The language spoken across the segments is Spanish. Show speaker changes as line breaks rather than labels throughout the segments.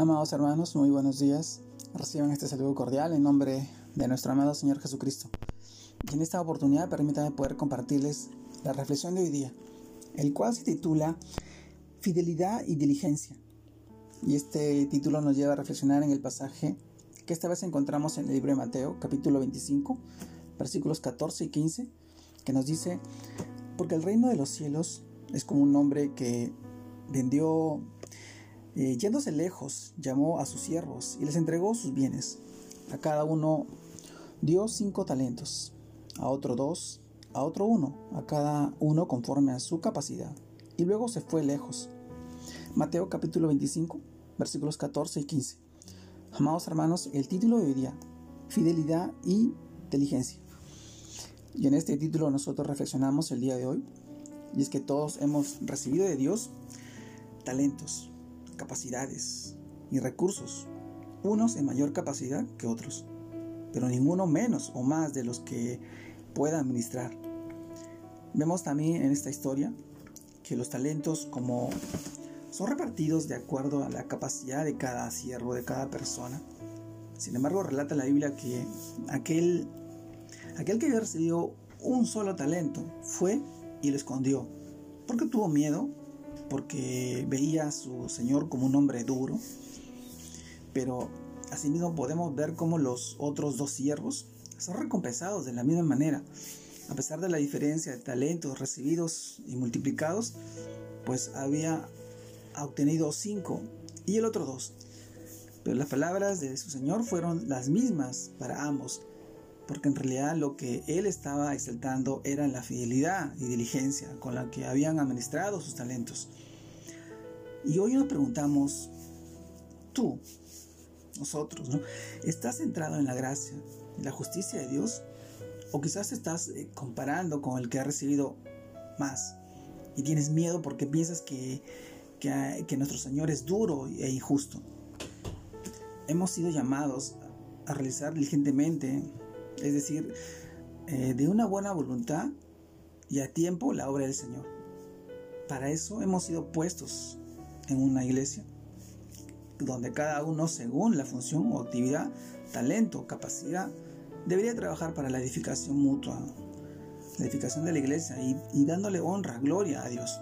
Amados hermanos, muy buenos días. Reciban este saludo cordial en nombre de nuestro amado Señor Jesucristo. Y en esta oportunidad permítanme poder compartirles la reflexión de hoy día, el cual se titula Fidelidad y Diligencia. Y este título nos lleva a reflexionar en el pasaje que esta vez encontramos en el libro de Mateo, capítulo 25, versículos 14 y 15, que nos dice, porque el reino de los cielos es como un hombre que vendió eh, yéndose lejos, llamó a sus siervos y les entregó sus bienes. A cada uno dio cinco talentos, a otro dos, a otro uno, a cada uno conforme a su capacidad. Y luego se fue lejos. Mateo capítulo 25, versículos 14 y 15. Amados hermanos, el título de hoy día, Fidelidad y Inteligencia. Y en este título nosotros reflexionamos el día de hoy, y es que todos hemos recibido de Dios talentos, capacidades y recursos, unos en mayor capacidad que otros, pero ninguno menos o más de los que pueda administrar. Vemos también en esta historia que los talentos como son repartidos de acuerdo a la capacidad de cada siervo, de cada persona. Sin embargo, relata la Biblia que aquel, aquel que había recibido un solo talento fue y lo escondió, porque tuvo miedo porque veía a su Señor como un hombre duro, pero asimismo podemos ver cómo los otros dos siervos son recompensados de la misma manera. A pesar de la diferencia de talentos recibidos y multiplicados, pues había obtenido cinco y el otro dos. Pero las palabras de su Señor fueron las mismas para ambos, porque en realidad lo que él estaba exaltando era la fidelidad y diligencia con la que habían administrado sus talentos. Y hoy nos preguntamos, tú, nosotros, ¿no? ¿Estás centrado en la gracia, en la justicia de Dios? ¿O quizás estás eh, comparando con el que ha recibido más? Y tienes miedo porque piensas que, que, nuestro Señor es duro e injusto. Hemos sido llamados a realizar diligentemente es decir, eh, de una buena voluntad y a tiempo la obra del Señor. Para eso hemos sido puestos en una iglesia donde cada uno, según la función o actividad, talento, capacidad, debería trabajar para la edificación mutua, la edificación de la iglesia y, y dándole honra, gloria a Dios.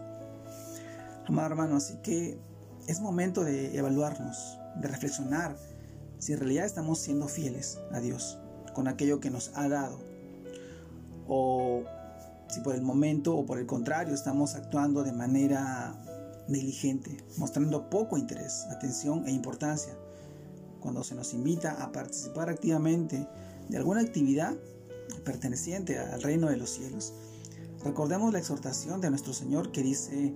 Amado hermano, así que es momento de evaluarnos, de reflexionar si en realidad estamos siendo fieles a Dios con aquello que nos ha dado. O si por el momento o por el contrario estamos actuando de manera negligente, mostrando poco interés, atención e importancia. Cuando se nos invita a participar activamente de alguna actividad perteneciente al reino de los cielos, recordemos la exhortación de nuestro Señor que dice,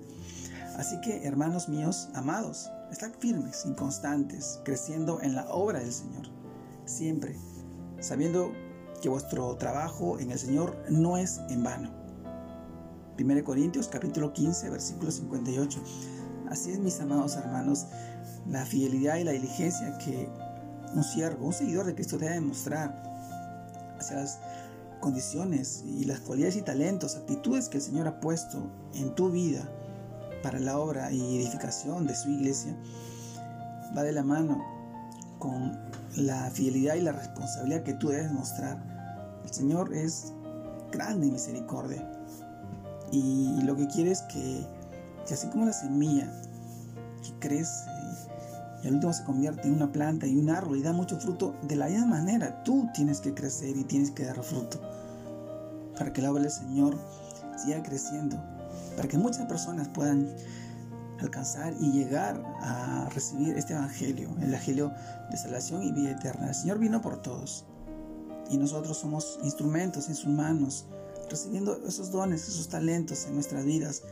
así que hermanos míos, amados, estad firmes y constantes, creciendo en la obra del Señor, siempre sabiendo que vuestro trabajo en el Señor no es en vano. 1 Corintios capítulo 15 versículo 58. Así es mis amados hermanos, la fidelidad y la diligencia que un siervo, un seguidor de Cristo debe demostrar hacia las condiciones y las cualidades y talentos, actitudes que el Señor ha puesto en tu vida para la obra y edificación de su iglesia, va de la mano con la fidelidad y la responsabilidad que tú debes mostrar. El Señor es grande en misericordia. Y lo que quiere es que, así como la semilla que crece y al último se convierte en una planta y un árbol y da mucho fruto, de la misma manera tú tienes que crecer y tienes que dar fruto. Para que la obra del Señor siga creciendo. Para que muchas personas puedan alcanzar y llegar a recibir este Evangelio, el Evangelio de salvación y vida eterna. El Señor vino por todos y nosotros somos instrumentos en sus manos, recibiendo esos dones, esos talentos en nuestras vidas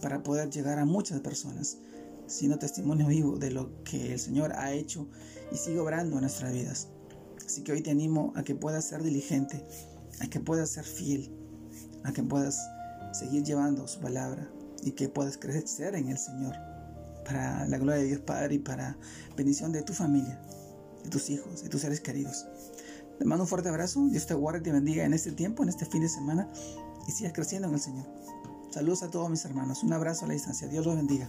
para poder llegar a muchas personas, siendo testimonio vivo de lo que el Señor ha hecho y sigue obrando en nuestras vidas. Así que hoy te animo a que puedas ser diligente, a que puedas ser fiel, a que puedas seguir llevando su palabra, y que puedas crecer en el Señor para la gloria de Dios Padre y para bendición de tu familia, de tus hijos, de tus seres queridos. Te mando un fuerte abrazo, Dios te guarde y te bendiga en este tiempo, en este fin de semana y sigas creciendo en el Señor. Saludos a todos mis hermanos, un abrazo a la distancia, Dios los bendiga.